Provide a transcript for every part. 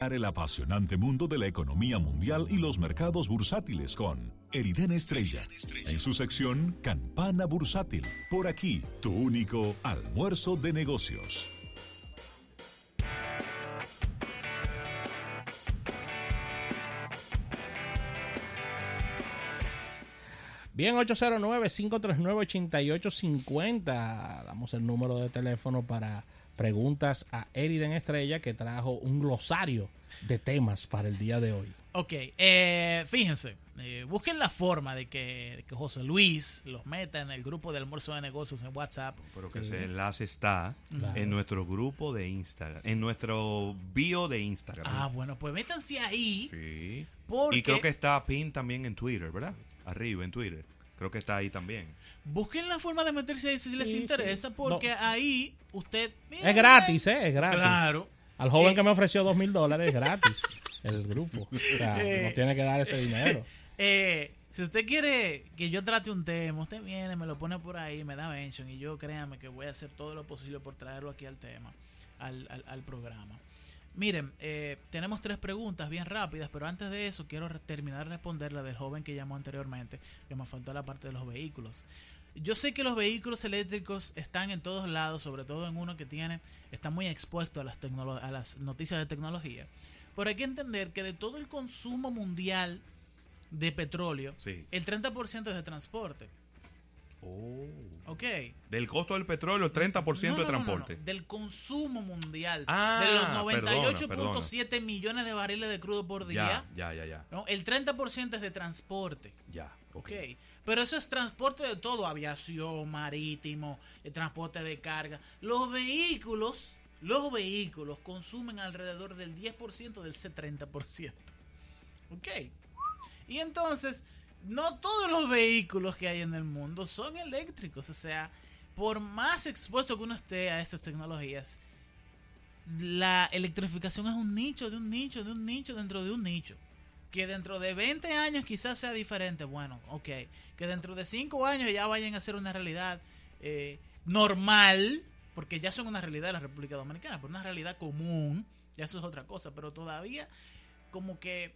el apasionante mundo de la economía mundial y los mercados bursátiles con Eriden Estrella. En su sección Campana Bursátil. Por aquí, tu único almuerzo de negocios. Bien, 809-539-8850. Damos el número de teléfono para preguntas a Eriden Estrella que trajo un glosario de temas para el día de hoy. Ok, eh, fíjense, eh, busquen la forma de que, que, José Luis los meta en el grupo de almuerzo de negocios en WhatsApp. Pero que ese enlace está en nuestro grupo de Instagram, en nuestro bio de Instagram. Ah, bueno, pues métanse ahí. Sí. Y creo que está pin también en Twitter, ¿verdad? Arriba en Twitter. Creo que está ahí también. Busquen la forma de meterse si les interesa, porque ahí usted... es gratis, ¿eh? Es gratis. Claro. Al joven eh, que me ofreció dos mil dólares es gratis el grupo. O sea, eh, no tiene que dar ese dinero. Eh, si usted quiere que yo trate un tema, usted viene, me lo pone por ahí, me da mention y yo créame que voy a hacer todo lo posible por traerlo aquí al tema, al, al programa. Miren, eh, tenemos tres preguntas bien rápidas, pero antes de eso quiero terminar de responder la del joven que llamó anteriormente, que me faltó la parte de los vehículos. Yo sé que los vehículos eléctricos están en todos lados, sobre todo en uno que tiene, está muy expuesto a las, a las noticias de tecnología. Pero hay que entender que de todo el consumo mundial de petróleo, el 30% es de transporte. Oh. Ok. Del costo del petróleo, el 30% de transporte. del consumo mundial. Ah, de los 98.7 millones de barriles de crudo por día. Ya, ya, ya. El 30% es de transporte. Ya, ok. Pero eso es transporte de todo, aviación, marítimo, el transporte de carga. Los vehículos, los vehículos consumen alrededor del 10% del c 30%. Ok. Y entonces, no todos los vehículos que hay en el mundo son eléctricos. O sea, por más expuesto que uno esté a estas tecnologías, la electrificación es un nicho, de un nicho, de un nicho, dentro de un nicho. Que dentro de 20 años quizás sea diferente. Bueno, ok. Que dentro de 5 años ya vayan a ser una realidad eh, normal, porque ya son una realidad de la República Dominicana, pero una realidad común, ya eso es otra cosa. Pero todavía, como que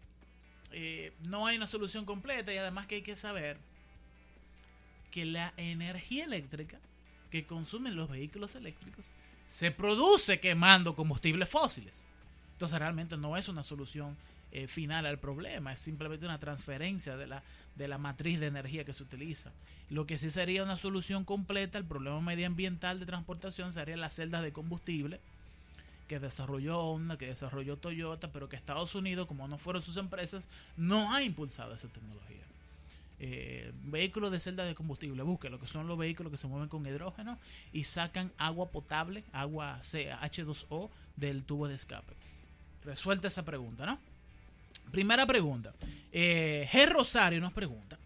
eh, no hay una solución completa y además que hay que saber que la energía eléctrica que consumen los vehículos eléctricos se produce quemando combustibles fósiles. Entonces realmente no es una solución eh, final al problema, es simplemente una transferencia de la, de la matriz de energía que se utiliza. Lo que sí sería una solución completa al problema medioambiental de transportación serían las celdas de combustible que desarrolló Honda, que desarrolló Toyota, pero que Estados Unidos, como no fueron sus empresas, no ha impulsado esa tecnología. Eh, vehículos de celda de combustible, busque lo que son los vehículos que se mueven con hidrógeno y sacan agua potable, agua H2O del tubo de escape. Resuelta esa pregunta, ¿no? Primera pregunta. Eh, G. Rosario nos pregunta,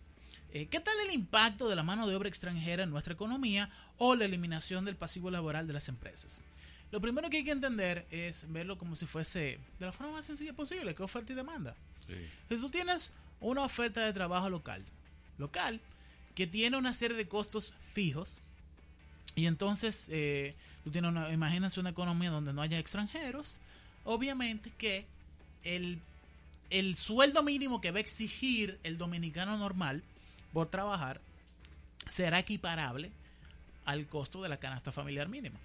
eh, ¿qué tal el impacto de la mano de obra extranjera en nuestra economía o la eliminación del pasivo laboral de las empresas? Lo primero que hay que entender es verlo como si fuese de la forma más sencilla posible, que oferta y demanda. Si tú tienes una oferta de trabajo local, local, que tiene una serie de costos fijos, y entonces eh, tú tienes una, imagínate una economía donde no haya extranjeros, obviamente que el, el sueldo mínimo que va a exigir el dominicano normal por trabajar será equiparable al costo de la canasta familiar mínima.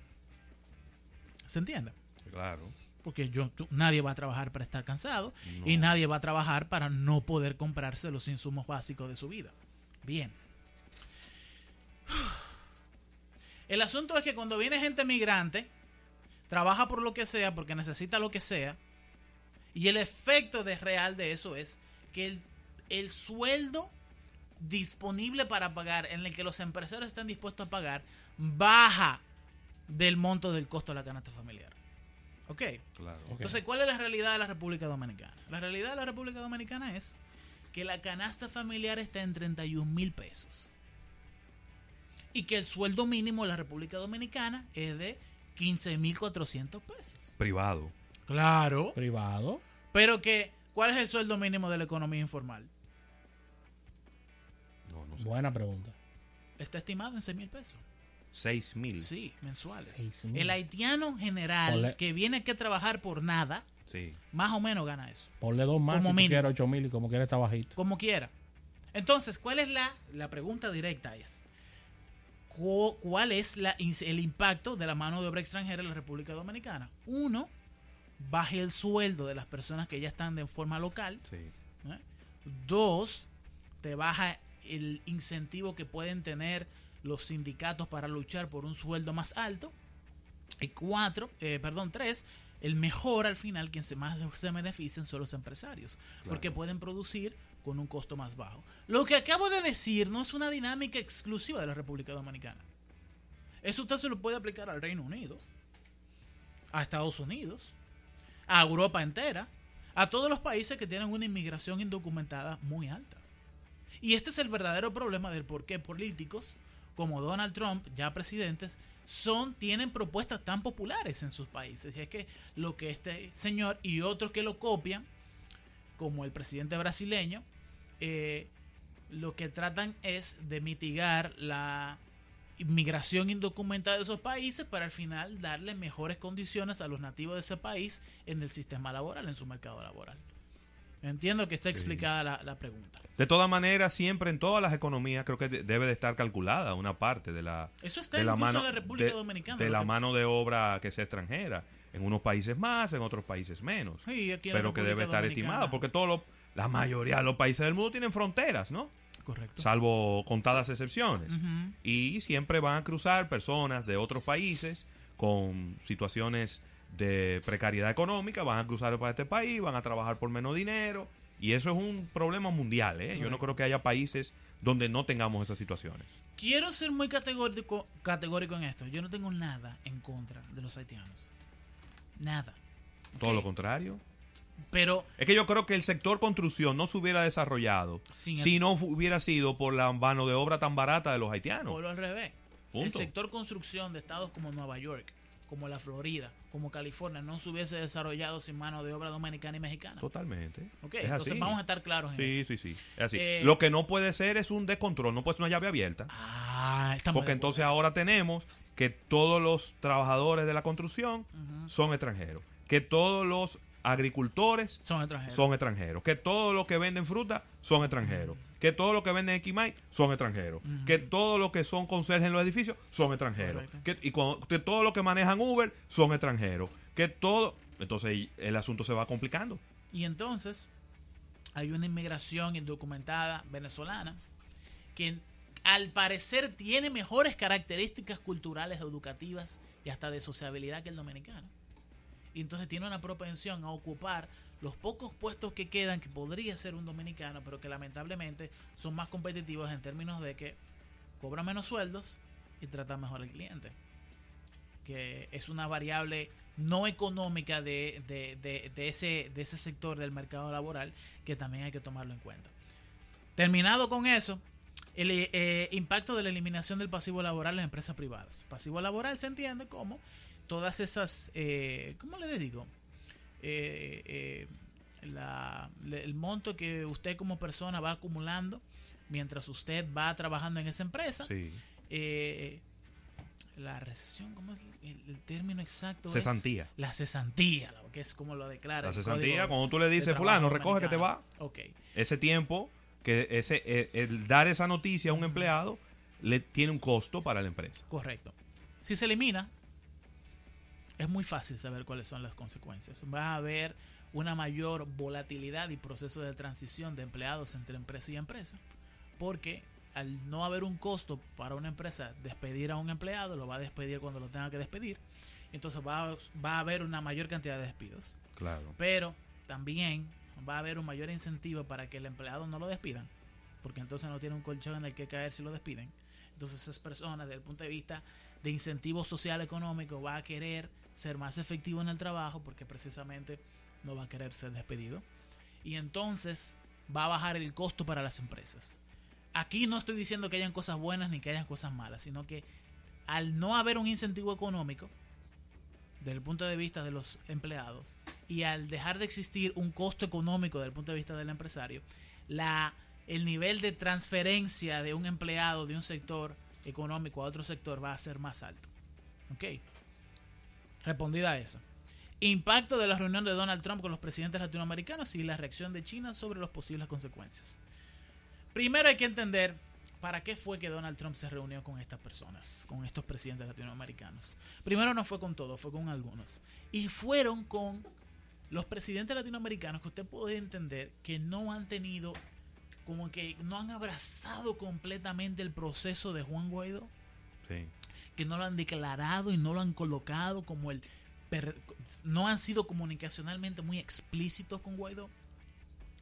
¿Se entiende? Claro. Porque yo, nadie va a trabajar para estar cansado y nadie va a trabajar para no poder comprarse los insumos básicos de su vida. Bien. El asunto es que cuando viene gente migrante, trabaja por lo que sea, porque necesita lo que sea, y el efecto de real de eso es que el, el sueldo disponible para pagar, en el que los empresarios están dispuestos a pagar, baja del monto del costo de la canasta familiar. ¿Ok? Claro. Entonces, ¿cuál es la realidad de la República Dominicana? La realidad de la República Dominicana es que la canasta familiar está en 31 mil pesos. Y que el sueldo mínimo de la República Dominicana es de 15 mil 400 pesos. Privado. Claro. Privado. Pero que, ¿cuál es el sueldo mínimo de la economía informal? No, no sé. Buena pregunta. Está estimado en 6 mil pesos. 6 mil. Sí, mensuales. El haitiano general que viene aquí a trabajar por nada, Sí. Más o menos gana eso. Ponle dos más Como si tú mínimo. quieres 8 mil y como quieres está bajito. como quiera. Entonces, ¿cuál es la, la pregunta directa? Es, cu- ¿cuál es la, el impacto de la mano de obra extranjera en la República Dominicana? Uno, baje el sueldo de las personas que ya están de forma local. Sí. ¿eh? Dos, te baja el incentivo que pueden tener los sindicatos para luchar por un sueldo más alto. Y cuatro, eh, perdón, tres, el mejor al final, quien se más se benefician son los empresarios, porque pueden producir con un costo más bajo. Lo que acabo de decir no es una dinámica exclusiva de la República Dominicana. Eso usted se lo puede aplicar al Reino Unido, a Estados Unidos, a Europa entera, a todos los países que tienen una inmigración indocumentada muy alta. Y este es el verdadero problema del por qué políticos como Donald Trump, ya presidentes, son, tienen propuestas tan populares en sus países. Y es que lo que este señor y otros que lo copian, como el presidente brasileño, eh, lo que tratan es de mitigar la inmigración indocumentada de esos países para al final darle mejores condiciones a los nativos de ese país en el sistema laboral, en su mercado laboral. Entiendo que está explicada la, la pregunta. De todas maneras, siempre en todas las economías creo que de- debe de estar calculada una parte de la, Eso está de la mano en la República de, Dominicana. de la que- mano de obra que sea extranjera. En unos países más, en otros países menos. Sí, aquí en la pero que debe estar Dominicana. estimada, porque todos los- la mayoría de los países del mundo tienen fronteras, ¿no? Correcto. Salvo contadas excepciones. Y siempre van a cruzar personas de otros países con situaciones de precariedad económica, van a cruzar para este país, van a trabajar por menos dinero. Y eso es un problema mundial, ¿eh? Yo no creo que haya países donde no tengamos esas situaciones. Quiero ser muy categórico, categórico en esto. Yo no tengo nada en contra de los haitianos. Nada. Todo lo contrario. Pero Es que yo creo que el sector construcción no se hubiera desarrollado si no hubiera sido por la mano de obra tan barata de los haitianos. por al revés. El Punto. sector construcción de estados como Nueva York, como la Florida, como California, no se hubiese desarrollado sin mano de obra dominicana y mexicana. Totalmente. Ok, Es entonces así. vamos a estar claros en Sí, eso. sí, sí. Es así. Eh, Lo que no puede ser es un descontrol, no puede ser una llave abierta. Ah, estamos Porque entonces ahora tenemos que todos los trabajadores de la construcción son extranjeros. Que todos los agricultores son extranjeros. son extranjeros. Que todos los que venden fruta son extranjeros. Que todos los que venden equimay son extranjeros. Que todos los que son conserjes en los edificios son extranjeros. Que, y cuando- que todos los que manejan Uber son extranjeros. Que todo... Entonces el asunto se va complicando. Y entonces hay una inmigración indocumentada venezolana que al parecer tiene mejores características culturales, educativas y hasta de sociabilidad que el dominicano. Y entonces tiene una propensión a ocupar los pocos puestos que quedan que podría ser un dominicano, pero que lamentablemente son más competitivos en términos de que cobra menos sueldos y trata mejor al cliente. Que es una variable no económica de, de- de- ese, de ese sector del mercado laboral que también hay que tomarlo en cuenta. Terminado con eso, el eh, impacto de la eliminación del pasivo laboral en empresas privadas. Pasivo laboral se entiende como todas esas, eh, ¿cómo le digo? Eh, eh, la- el monto que usted como persona va acumulando mientras usted va trabajando en esa empresa. Sí. Eh, la recesión, ¿cómo es el, el término exacto? es? Cesantía. la cesantía, que es como lo declara. La cesantía, cuando tú le dices, fulano, recoge que te va. Dominicano. Ok. ese tiempo que ese eh, el dar esa noticia a un empleado le tiene un costo para la empresa. Correcto. Si se elimina, es muy fácil saber cuáles son las consecuencias. Va a haber una mayor volatilidad y proceso de transición de empleados entre empresa y empresa, porque al no haber un costo para una empresa despedir a un empleado, lo va a despedir cuando lo tenga que despedir, entonces va a, va a haber una mayor cantidad de despidos. Claro. Pero también va a haber un mayor incentivo para que el empleado no lo despidan, porque entonces no tiene un colchón en el que caer si lo despiden. Entonces esas personas, desde el punto de vista de incentivo social económico, va a querer ser más efectivo en el trabajo porque precisamente no va a querer ser despedido. Y entonces va a bajar el costo para las empresas. Aquí no estoy diciendo que hayan cosas buenas ni que hayan cosas malas, sino que al no haber un incentivo económico, desde el punto de vista de los empleados y al dejar de existir un costo económico desde el punto de vista del empresario, el nivel de transferencia de un empleado de un sector económico a otro sector va a ser más alto. ¿Ok? Respondida a eso. Impacto de la reunión de Donald Trump con los presidentes latinoamericanos y la reacción de China sobre las posibles consecuencias. Primero hay que entender para qué fue que Donald Trump se reunió con estas personas, con estos presidentes latinoamericanos. Primero no fue con todos, fue con algunos. Y fueron con los presidentes latinoamericanos que usted puede entender que no han tenido, como que no han abrazado completamente el proceso de Juan Guaidó, Sí. Que no lo han declarado y no lo han colocado como el... no han sido comunicacionalmente muy explícitos con Guaidó.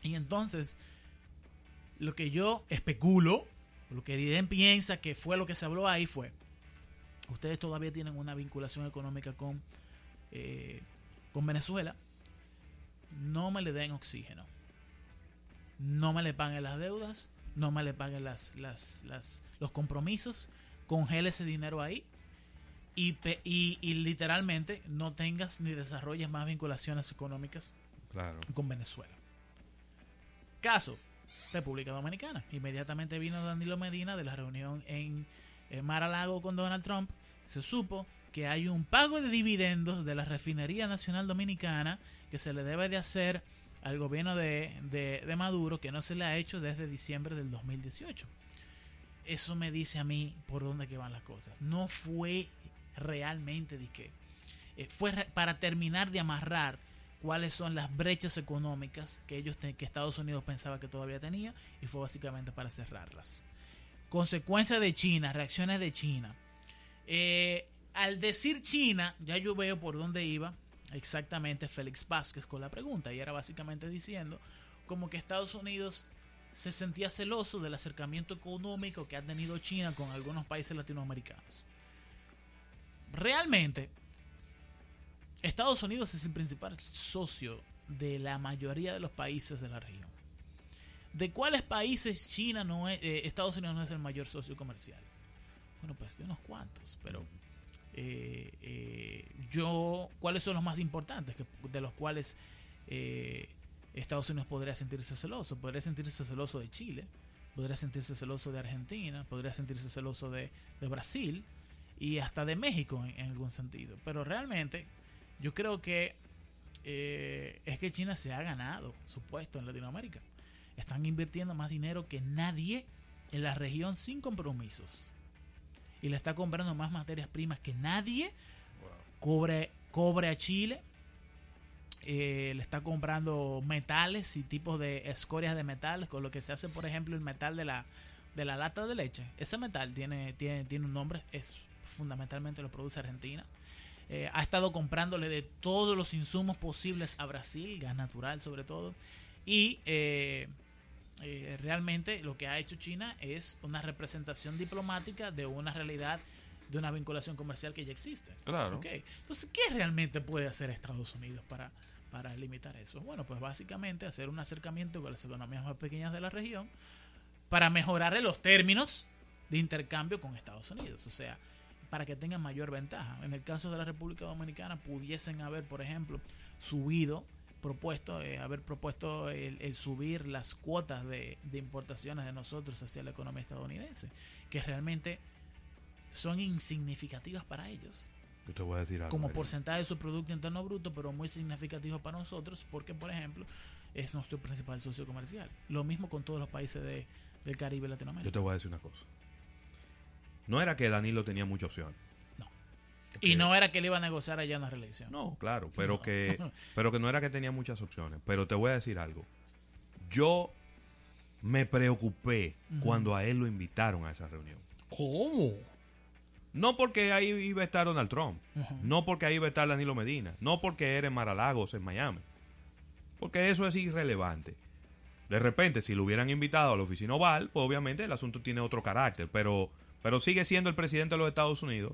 Y entonces, lo que yo especulo, lo que Eriden piensa que fue lo que se habló ahí fue, ustedes todavía tienen una vinculación económica con, eh, con Venezuela, no me le den oxígeno, no me le paguen las deudas, no me le paguen las, las- los compromisos, congele ese dinero ahí y, y, y literalmente no tengas ni desarrolles más vinculaciones económicas Claro. con Venezuela. Caso, República Dominicana. Inmediatamente vino Danilo Medina de la reunión en, en Mar-a-Lago con Donald Trump. Se supo que hay un pago de dividendos de la Refinería Nacional Dominicana que se le debe de hacer al gobierno de, de- de Maduro que no se le ha hecho desde diciembre del 2018. Eso me dice a mí por dónde que van las cosas. No fue realmente eh, fue para terminar de amarrar cuáles son las brechas económicas que ellos que Estados Unidos pensaba que todavía tenía y fue básicamente para cerrarlas. Consecuencia de China, reacciones de China. Eh, al decir China, ya yo veo por dónde iba exactamente Félix Vázquez con la pregunta y era básicamente diciendo como que Estados Unidos se sentía celoso del acercamiento económico que ha tenido China con algunos países latinoamericanos. Realmente, Estados Unidos es el principal socio de la mayoría de los países de la región. ¿De cuáles países China no es, eh, Estados Unidos no es el mayor socio comercial? Bueno, pues de unos cuantos, pero eh, eh, yo, ¿cuáles son los más importantes? De los cuales Estados Unidos podría sentirse celoso. Podría sentirse celoso de Chile, podría sentirse celoso de Argentina, podría sentirse celoso de, de Brasil y hasta de México en, en algún sentido. Pero realmente yo creo que eh, es que China se ha ganado su puesto en Latinoamérica. Están invirtiendo más dinero que nadie en la región sin compromisos. Y le está comprando más materias primas que nadie. Cobre, cobre a Chile. Eh, le está comprando metales y tipos de escorias de metales, con lo que se hace, por ejemplo, el metal de la, de la lata de leche. Ese metal tiene, tiene, tiene un nombre, es fundamentalmente lo produce Argentina. Eh, ha estado comprándole de todos los insumos posibles a Brasil, gas natural sobre todo. Y eh, eh, realmente lo que ha hecho China es una representación diplomática de una realidad, de una vinculación comercial que ya existe. Claro. Ok. Entonces, ¿qué realmente puede hacer Estados Unidos para, para limitar eso? Bueno, pues básicamente hacer un acercamiento con las economías más pequeñas de la región para mejorarle los términos de intercambio con Estados Unidos. O sea, para que tengan mayor ventaja. En el caso de la República Dominicana pudiesen haber, por ejemplo, subido, propuesto, eh, haber propuesto el, el subir las cuotas de, de importaciones de nosotros hacia la economía estadounidense, que realmente son insignificativas para ellos Yo te voy a decir algo. como porcentaje de su Producto Interno Bruto, pero muy significativo para nosotros, porque, por ejemplo, es nuestro principal socio comercial. Lo mismo con todos los países de, del Caribe y Yo Latinoamérica. te voy a decir una cosa. No era que Danilo tenía mucha opción. No. Y no era que él iba a negociar allá una reelección. No, claro, pero No. que pero que no era que tenía muchas opciones. Pero te voy a decir algo. Yo me preocupé cuando a él lo invitaron a esa reunión. ¿Cómo? No porque ahí iba a estar Donald Trump. No porque ahí iba a estar Danilo Medina. No porque era en Maralagos, en Miami. Porque eso es irrelevante. De repente, si lo hubieran invitado a la oficina oval, pues obviamente el asunto tiene otro carácter. Pero, pero sigue siendo el presidente de los Estados Unidos.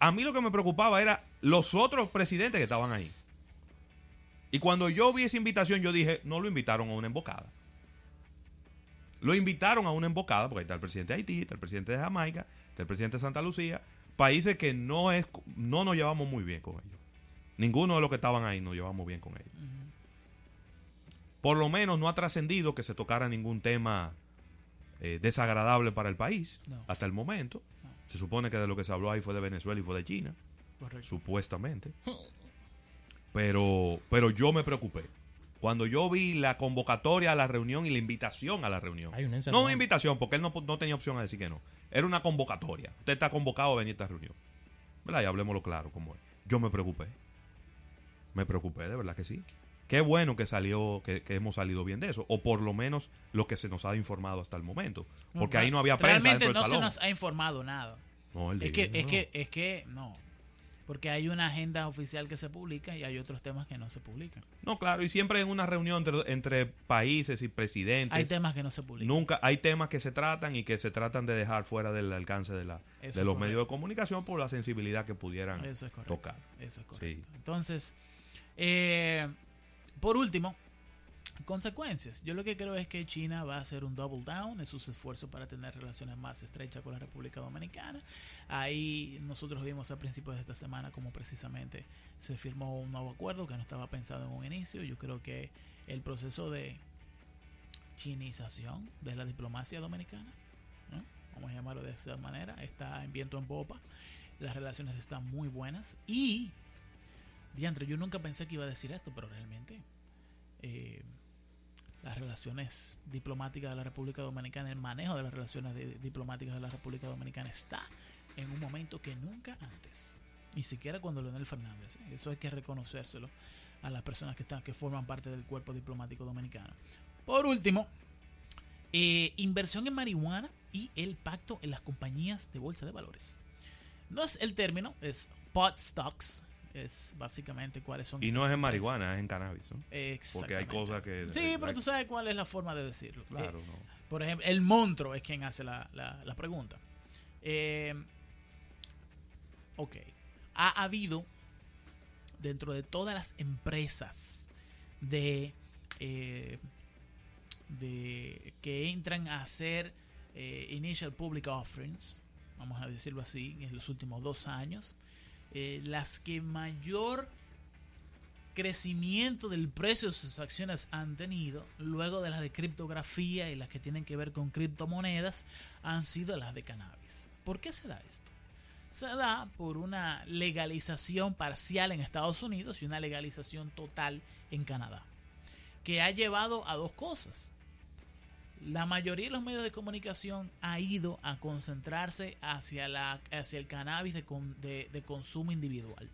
A mí lo que me preocupaba era los otros presidentes que estaban ahí. Y cuando yo vi esa invitación, yo dije, no lo invitaron a una embocada. Lo invitaron a una embocada, porque ahí está el presidente de Haití, está el presidente de Jamaica, está el presidente de Santa Lucía, países que no, es, no nos llevamos muy bien con ellos. Ninguno de los que estaban ahí nos llevamos bien con ellos. Por lo menos no ha trascendido que se tocara ningún tema eh, desagradable para el país No. hasta el momento. No. Se supone que de lo que se habló ahí fue de Venezuela y fue de China, Correcto. supuestamente. Pero, pero yo me preocupé. Cuando yo vi la convocatoria a la reunión y la invitación a la reunión. Hay no una invitación, porque él no, no tenía opción a decir que no. Era una convocatoria. Usted está convocado a venir a esta reunión. ¿Verdad? Y hablemoslo claro como es. Yo me preocupé. Me preocupé, de verdad que sí. Qué bueno que salió, que, que hemos salido bien de eso. O por lo menos lo que se nos ha informado hasta el momento. Porque ahí no había prensa Realmente dentro no del se salón. nos ha informado nada. No, Es que, es que, es que, no. Porque hay una agenda oficial que se publica y hay otros temas que no se publican. No, claro, y siempre en una reunión entre, entre países y presidentes. Hay temas que no se publican. Nunca hay temas que se tratan y que se tratan de dejar fuera del alcance de, la, de los correcto. medios de comunicación por la sensibilidad que pudieran Eso es correcto. tocar. Eso es correcto. Sí. Entonces, eh, por último, consecuencias. Yo lo que creo es que China va a hacer un double down en sus esfuerzos para tener relaciones más estrechas con la República Dominicana. Ahí nosotros vimos a principios de esta semana como precisamente se firmó un nuevo acuerdo que no estaba pensado en un inicio. Yo creo que el proceso de chinización de la diplomacia dominicana, vamos a llamarlo de esa manera, está en viento en popa. Las relaciones están muy buenas y Diantre, yo nunca pensé que iba a decir esto, pero realmente eh, las relaciones diplomáticas de la República Dominicana, el manejo de las relaciones diplomáticas de la República Dominicana está en un momento que nunca antes. Ni siquiera cuando Leonel Fernández. Eso hay que reconocérselo a las personas que están que forman parte del cuerpo diplomático dominicano. Por último, eh, inversión en marihuana y el pacto en las compañías de bolsa de valores. No es el término, es pot stocks. Es básicamente cuáles son. Y no es en marihuana, es en cannabis. ¿no? Porque hay cosas que... Sí, pero tú sabes cuál es la forma de decirlo. Claro, Eh, no. por ejemplo, el monstruo es quien hace la, la- la pregunta. Eh, ok. Ha habido dentro de todas las empresas de, eh, de que entran a hacer eh, initial public offerings, vamos a decirlo así, en los últimos dos años, eh, las que mayor crecimiento del precio de sus acciones han tenido, luego de las de criptografía y las que tienen que ver con criptomonedas, han sido las de cannabis. ¿Por qué se da esto? Se da por una legalización parcial en Estados Unidos y una legalización total en Canadá, que ha llevado a dos cosas. La mayoría de los medios de comunicación ha ido a concentrarse hacia, la, hacia el cannabis de, de- de consumo individual.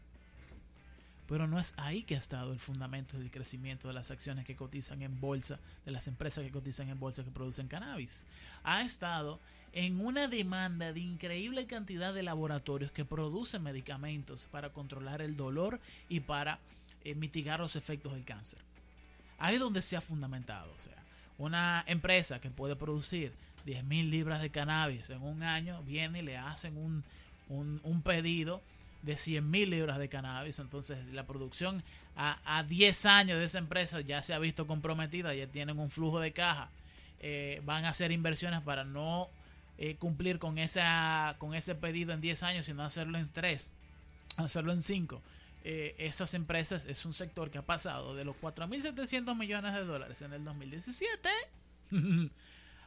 Pero no es ahí que ha estado el fundamento del crecimiento de las acciones que cotizan en bolsa, de las empresas que cotizan en bolsa que producen cannabis. Ha estado en una demanda de increíble cantidad de laboratorios que producen medicamentos para controlar el dolor y para eh, mitigar los efectos del cáncer. Ahí es donde se ha fundamentado. O sea, una empresa que puede producir 10.000 libras de cannabis en un año, viene y le hacen un, un, pedido de 100.000 libras de cannabis. Entonces, la producción a, a 10 años de esa empresa ya se ha visto comprometida, ya tienen un flujo de caja. Eh, van a hacer inversiones para no eh, cumplir con, esa, con ese pedido en 10 años, sino hacerlo en 3, hacerlo en 5. Eh, esas empresas es un sector que ha pasado de los 4.700 millones de dólares en el 2017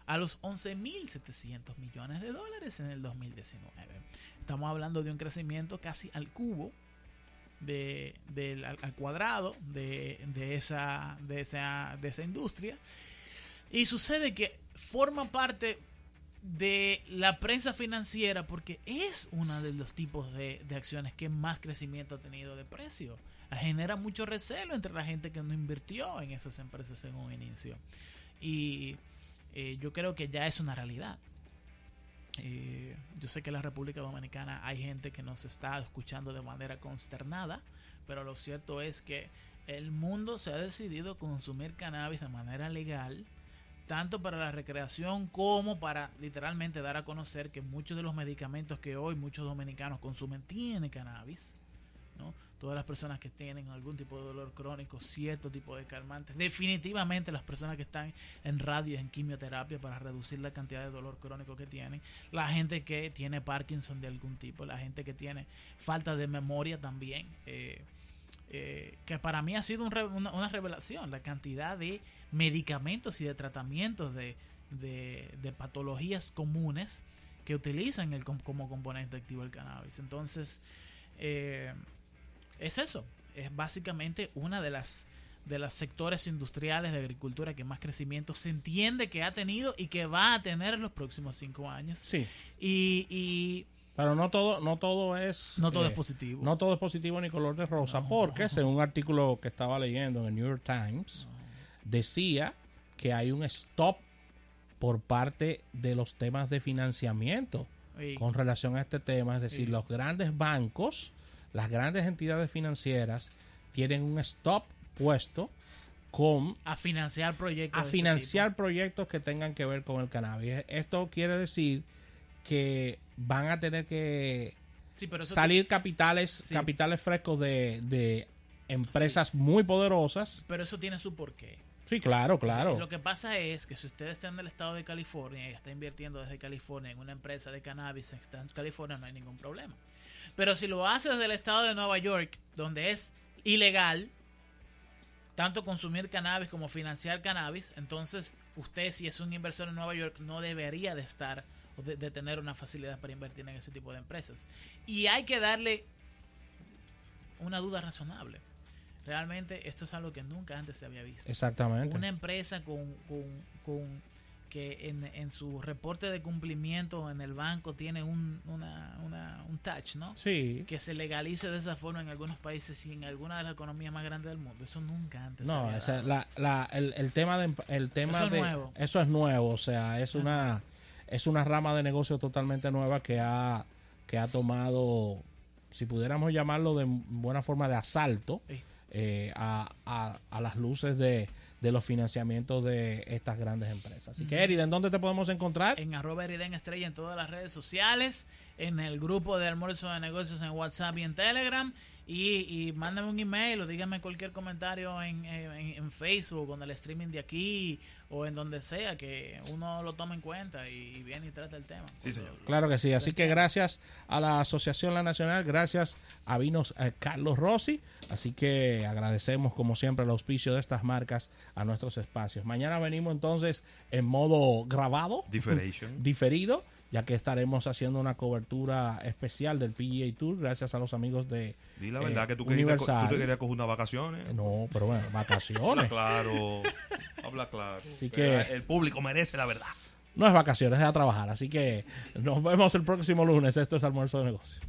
a los 11.700 millones de dólares en el 2019. Estamos hablando de un crecimiento casi al cubo, de, del- al, cuadrado de, de esa, de, esa, de esa industria. Y sucede que forma parte de la prensa financiera porque es uno de los tipos de, de acciones que más crecimiento ha tenido de precio. Genera mucho recelo entre la gente que no invirtió en esas empresas en un inicio. Y eh, yo creo que ya es una realidad. Eh, yo sé que en la República Dominicana hay gente que nos está escuchando de manera consternada, pero lo cierto es que el mundo se ha decidido consumir cannabis de manera legal, tanto para la recreación como para literalmente dar a conocer que muchos de los medicamentos que hoy muchos dominicanos consumen tienen cannabis. ¿no? Todas las personas que tienen algún tipo de dolor crónico, cierto tipo de calmantes, definitivamente las personas que están en radio, en quimioterapia para reducir la cantidad de dolor crónico que tienen, la gente que tiene Parkinson de algún tipo, la gente que tiene falta de memoria también, eh, eh, que para mí ha sido un una, una revelación, la cantidad de medicamentos y de tratamientos de, de, de patologías comunes que utilizan el, com- como componente activo el cannabis. Entonces, eh, es eso. es básicamente una de las de los sectores industriales de agricultura que más crecimiento se entiende que ha tenido y que va a tener en los próximos cinco años. Sí. Y, y Pero no todo, no todo es. no todo eh, es positivo. No todo es positivo ni color de rosa, porque según un artículo que estaba leyendo en el New York Times, decía que hay un stop por parte de los temas de financiamiento con relación a este tema. Es decir, Sí. los grandes bancos, las grandes entidades financieras tienen un stop puesto con a financiar proyectos. a este financiar proyectos que tengan que ver con el cannabis. Esto quiere decir que van a tener que. Sí, pero salir capitales Sí. capitales frescos de, de empresas muy poderosas. pero eso tiene su porqué. Sí, claro, claro. Lo que pasa es que si usted está en el estado de California y está invirtiendo desde California en una empresa de cannabis está en California, no hay ningún problema. Pero si lo hace desde el estado de Nueva York, donde es ilegal tanto consumir cannabis como financiar cannabis, entonces usted si es un inversor en Nueva York no debería de estar de, de tener una facilidad para invertir en ese tipo de empresas. Y hay que darle una duda razonable. Realmente esto es algo que nunca antes se había visto Exactamente. una empresa con, con, con- que en, en su reporte de cumplimiento en el banco tiene un, una, una- un touch, ¿no? Sí. Que se legalice de esa forma en algunos países y en alguna de las economías más grandes del mundo. Eso nunca antes. se No, había o sea, dado. la, la- el, el tema de el tema Eso es de nuevo. eso es nuevo, o sea, es una es una rama de negocio totalmente nueva que ha que ha tomado si pudiéramos llamarlo de buena forma de asalto eh, a, a- a las luces de, de los financiamientos de estas grandes empresas. Así que, Eriden, ¿dónde te podemos encontrar? en arroba Eriden Estrella en todas las redes sociales, en el grupo de almuerzo de negocios en WhatsApp y en Telegram. Y, y mándame un email o dígame cualquier comentario en, en, en Facebook, con el streaming de aquí o en donde sea, que uno lo tome en cuenta y, viene y trata el tema. Sí, señor. Claro que sí. Así que gracias a la Asociación La Nacional, gracias a Vinos eh, Carlos Rossi. Así que agradecemos, como siempre, el auspicio de estas marcas a nuestros espacios. Mañana venimos entonces en modo grabado, diferido, ya que estaremos haciendo una cobertura especial del PGA Tour, gracias a los amigos de Di la eh, verdad que tú, querías, tú te querías coger unas vacaciones. No, pero bueno, Habla vacaciones. claro. Habla claro. Así que- El público merece la verdad. No es vacaciones, es a trabajar. Así que nos vemos el próximo lunes. Esto es Almuerzo de Negocios.